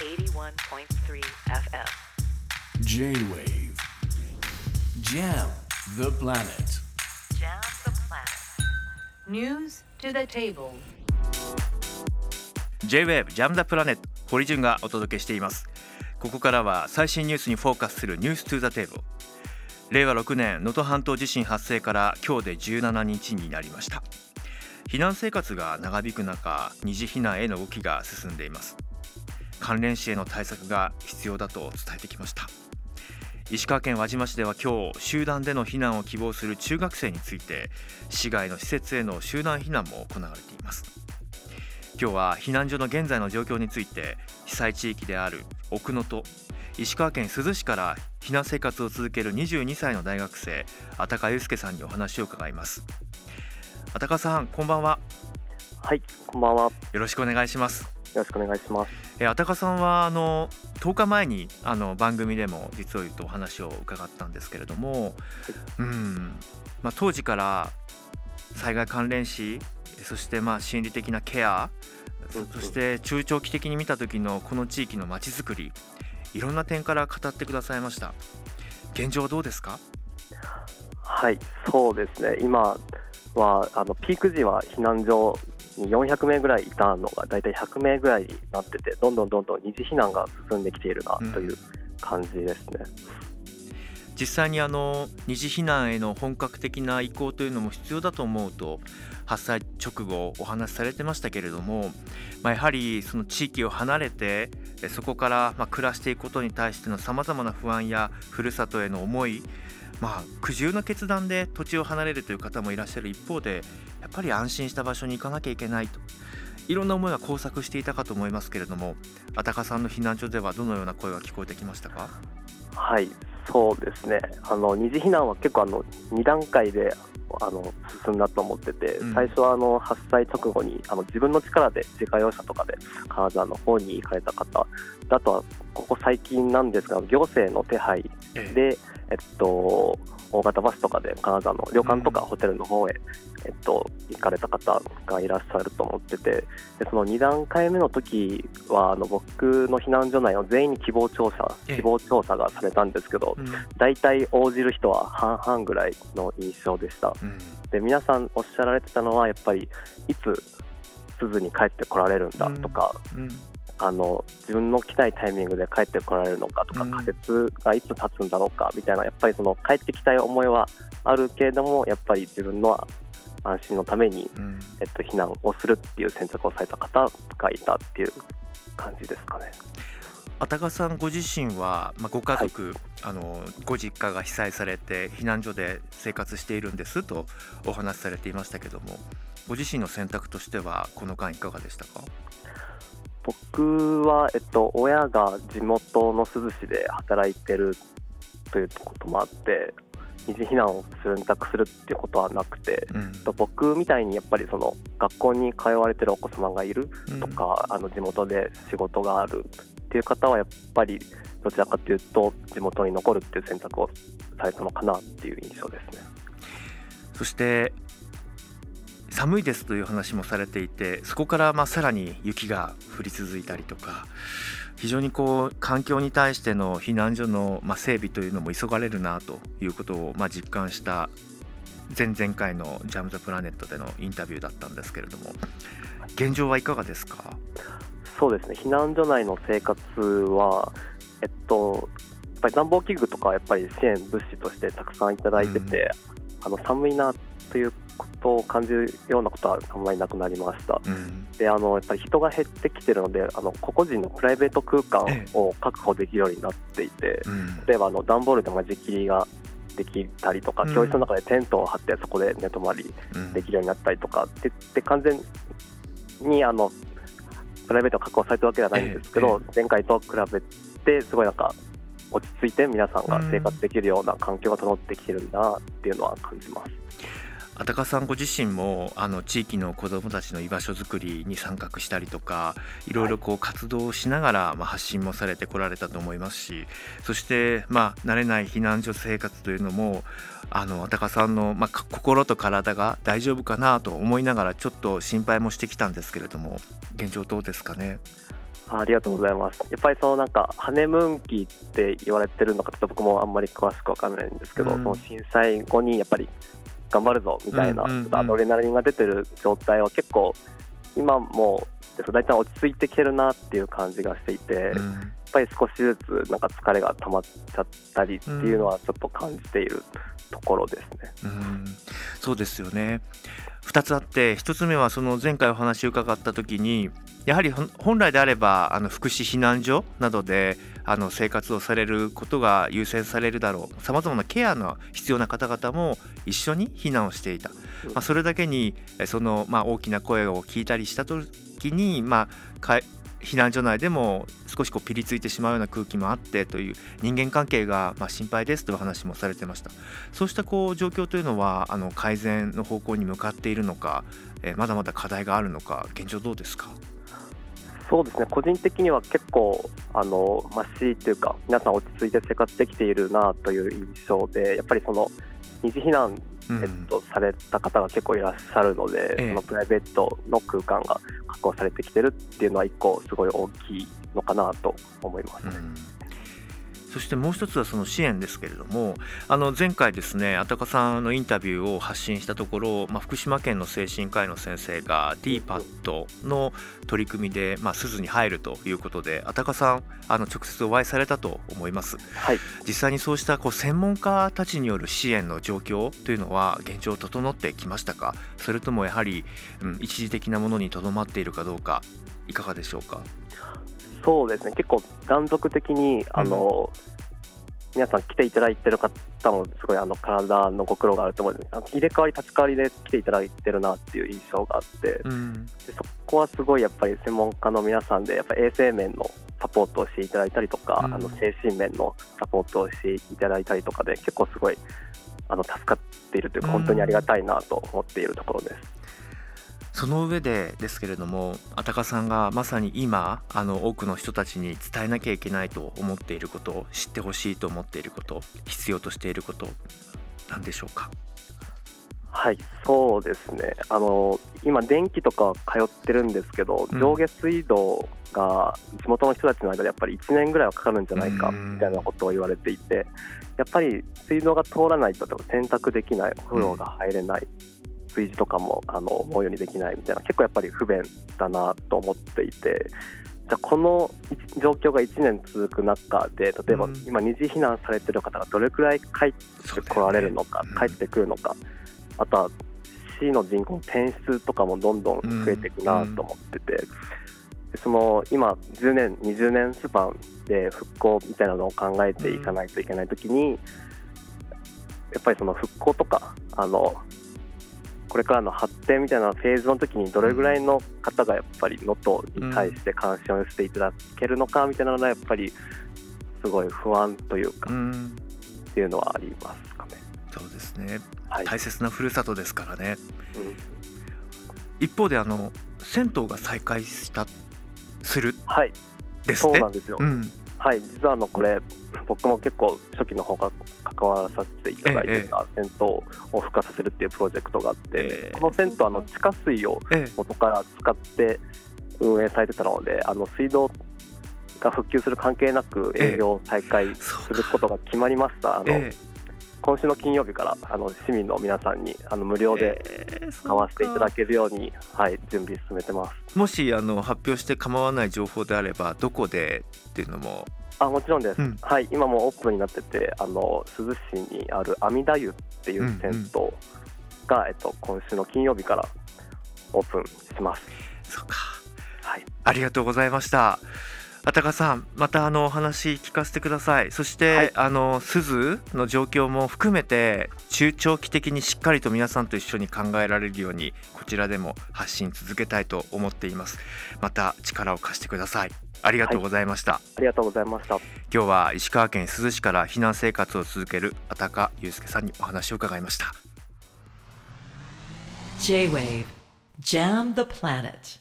81.3 FM. J-Wave. Jam the planet. Jam the planet. News to the table. J-WAVE ジャムダプラネット堀潤がお届けしています。ここからは最新ニュースにフォーカスするニューストゥザテーブル令和6年能登半島地震発生から今日で17日になりました。避難生活が長引く中二次避難への動きが進んでいます関連死への対策が必要だと伝えてきました。石川県輪島市では今日集団での避難を希望する中学生について市外の施設への集団避難も行われています。今日は避難所の現在の状況について被災地域である奥能登石川県珠洲市から避難生活を続ける22歳の大学生あたか祐介さんにお話を伺います。あたかさんこんばんは。はい、こんばんは。よよろしくお願いしますろしくお願いします。えあたかさんはあの10日前にあの番組でも実を言うとお話を伺ったんですけれども、うん。まあ、当時から災害関連死そしてまあ心理的なケアそして中長期的に見た時のこの地域のまちづくりいろんな点から語ってくださいました。現状はどうですか？はい、そうですね。今はあのピーク時は避難所に400名ぐらいいたのがだいたい100名ぐらいになってて、どんどんどんどん二次避難が進んできているなという感じですね。実際にあの二次避難への本格的な移行というのも必要だと思うと発災直後お話しされてましたけれども、まあ、やはりその地域を離れてそこからま暮らしていくことに対してのさまざまな不安やふるさとへの思いまあ苦渋の決断で土地を離れるという方もいらっしゃる一方でやっぱり安心した場所に行かなきゃいけないと。いろんな思いが交錯していたかと思いますけれどもあたかさんの避難所ではどのような声が聞こえてきましたか？はい、そうですね。あの二次避難は結構あの2段階であの進んだと思ってて、うん。最初はあの発災直後にあの自分の力で自家用車とかで金沢の方に行かれた方、あとはここ最近なんですが行政の手配ええ。で、えっと、大型バスとかで金沢の旅館とかうん。ホテルの方へ、えっと、行かれた方がいらっしゃると思っててでその2段階目の時はあの僕の避難所内の全員に希望調査ええ。希望調査がされたんですけどうん。大体応じる人は半々ぐらいの印象でした。うん。で皆さんおっしゃられてたのはやっぱりいつ鈴に帰ってこられるんだとか、うんあの自分の来たいタイミングで帰ってこられるのかとか、うん。仮説がいつ立つんだろうかみたいな、やっぱりその帰ってきたい思いはあるけれども、やっぱり自分の安心のために、うん。えっと、避難をするっていう選択をされた方がいたっていう感じですかね。あたかさんご自身は、まあ、ご家族、あのご実家が被災されて避難所で生活しているんですとお話しされていましたけどもご自身の選択としてはこの間いかがでしたか？僕は、えっと、親が地元の珠洲市で働いてるということもあって、二次避難を選択するっていうことはなくて、うんえっと僕みたいにやっぱりその学校に通われてるお子様がいるとか、あの地元で仕事があるっていう方はやっぱりどちらかというと地元に残るっていう選択をされたのかなっていう印象ですね。そして寒いですという話もされていてそこからまあさらに雪が降り続いたりとか非常にこう環境に対しての避難所のまあ整備というのも急がれるなということをまあ実感した前々回の「ジャム・ザ・プラネット」でのインタビューだったんですけれども現状はいかがですか？そうですね。避難所内の生活は、えっと、やっぱり暖房器具とかはやっぱり支援物資としてたくさんいただいてて、あの寒いなということを感じるようなことはあんまりなくなりました。うん。であのやっぱり人が減ってきてるのであの個々人のプライベート空間えを確保できるようになっていて、うん。例えばあの段ボールで間仕切りができたりとか、うん。教室の中でテントを張ってそこで寝泊まりうん。できるようになったりとかでで完全にあのプライベートを確保されたわけではないんですけど、前回と比べてすごいなんか落ち着いて皆さんが生活できるような環境が整ってきてるんだなっていうのは感じます。あたかさんご自身もあの地域の子どもたちの居場所づくりに参画したりとかいろいろこう活動をしながら、まあ、発信もされてこられたと思いますしそして、まあ、慣れない避難所生活というのもあのかさんの、まあ、か心と体が大丈夫かなと思いながらちょっと心配もしてきたんですけれども現状どうですかね？ありがとうございます。やっぱりそのなんかハネムーン期って言われてるのかちょっと僕もあんまり詳しくわかんないんですけど、うん。その震災後にやっぱり頑張るぞみたいな、うんうんうん。ちょっとアドレナリンが出てる状態は結構今も大体落ち着いてきてるなっていう感じがしていて、やっうんぱり少しずつなんか疲れが溜まっちゃったりっていうのはちょっと感じているところですね。うん。そうですよね。2つあって1つ目はその前回お話を伺った時にやはり本来であればあの福祉避難所などであの生活をされることが優先されるだろう。さまざまなケアの必要な方々も一緒に避難をしていた、まあ、それだけにえその、まあ、大きな声を聞いたりした時に、まあ、か避難所内でも少しこうピリついてしまうような空気もあってという人間関係がまあ心配ですという話もされてました。そうしたこう状況というのはあの改善の方向に向かっているのか、えーまだまだ課題があるのか現状どうですか？そうですね。個人的には結構あのマシというか皆さん落ち着いて生活できているなという印象でやっぱりその二次避難、うん。えっと、された方が結構いらっしゃるので、ええ。そのプライベートの空間が確保されてきてるっていうのは一個すごい大きいのかなと思います。うんそしてもう一つはその支援ですけれどもあの前回ですねあたかさんのインタビューを発信したところ、まあ、福島県の精神科医の先生が DPAD の取り組みで、まあ、鈴に入るということであたかさんあの直接お会いされたと思います。はい。実際にそうしたこう専門家たちによる支援の状況というのは現状整ってきましたか？それともやはり、うん、一時的なものにとどまっているかどうかいかがでしょうか？そうですね。結構断続的にあの、皆さん来ていただいてる方もすごいあの体のご苦労があると思うんです。あの入れ替わり立ち替わりで来ていただいてるなっていう印象があって、うん。でそこはすごいやっぱり専門家の皆さんでやっぱ衛生面のサポートをしていただいたりとか、うん。あの精神面のサポートをしていただいたりとかで結構すごいあの助かっているというかうん。本当にありがたいなと思っているところです。その上でですけれどもあたかさんがまさに今あの多くの人たちに伝えなきゃいけないと思っていること知ってほしいと思っていること必要としていることなんでしょうか？はい、そうですね。あの今電気とか通ってるんですけど、うん。上下水道が地元の人たちの間でやっぱり1年ぐらいはかかるんじゃないかうん。みたいなことを言われていて、やっぱり水道が通らないと洗濯できない、お風呂が入れない、炊事とかもあの思うようにできないみたいな結構やっぱり不便だなと思っていて。じゃあこの状況が1年続く中で例えばうん今二次避難されてる方がどれくらい帰って来られるのか、そうだよね帰ってくるのか、あとは市の人口の転出とかもどんどん増えていくなと思ってて、でその今、10年、20年スパンで復興みたいなのを考えていかないといけないときに、やっぱりその復興とかあの、これからの発展みたいなフェーズの時にどれぐらいの方がやっぱり能登に対して関心を寄せていただけるのかみたいなのはやっぱりすごい不安というかうん。っていうのはありますかね。そうですね。はい大切なふるさとですからね。うん。一方であの銭湯が再開したする。はい、ですね。そうなんですよ。うん。はい、実はあのこれ、僕も結構初期の方から関わらさせていただいてた銭湯を復活させるっていうプロジェクトがあって、ええ。この銭湯あの地下水をええ。元から使って運営されてたので、あの水道が復旧する関係なく営業を再開することが決まりました。あのえ今週の金曜日からあの市民の皆さんにあの無料でええ使わせていただけるように、はい、準備進めてます。かもしあの発表して構わない情報であればどこでっていうのもあもちろんです、うん。はい、今もオープンになってて、あの珠洲市にある阿弥陀湯っていう銭湯が、えっと、今週の金曜日からオープンします。そうか。はい、ありがとうございました。あたかさん、またあのお話聞かせてください。そして、はい。あの鈴の状況も含めて中長期的にしっかりと皆さんと一緒に考えられるようにこちらでも発信続けたいと思っています。また力を貸してください。ありがとうございました。ありがとうございました。今日は石川県珠洲市から避難生活を続けるあたかゆうすけさんにお話を伺いました。J-Wave Jam the Planet.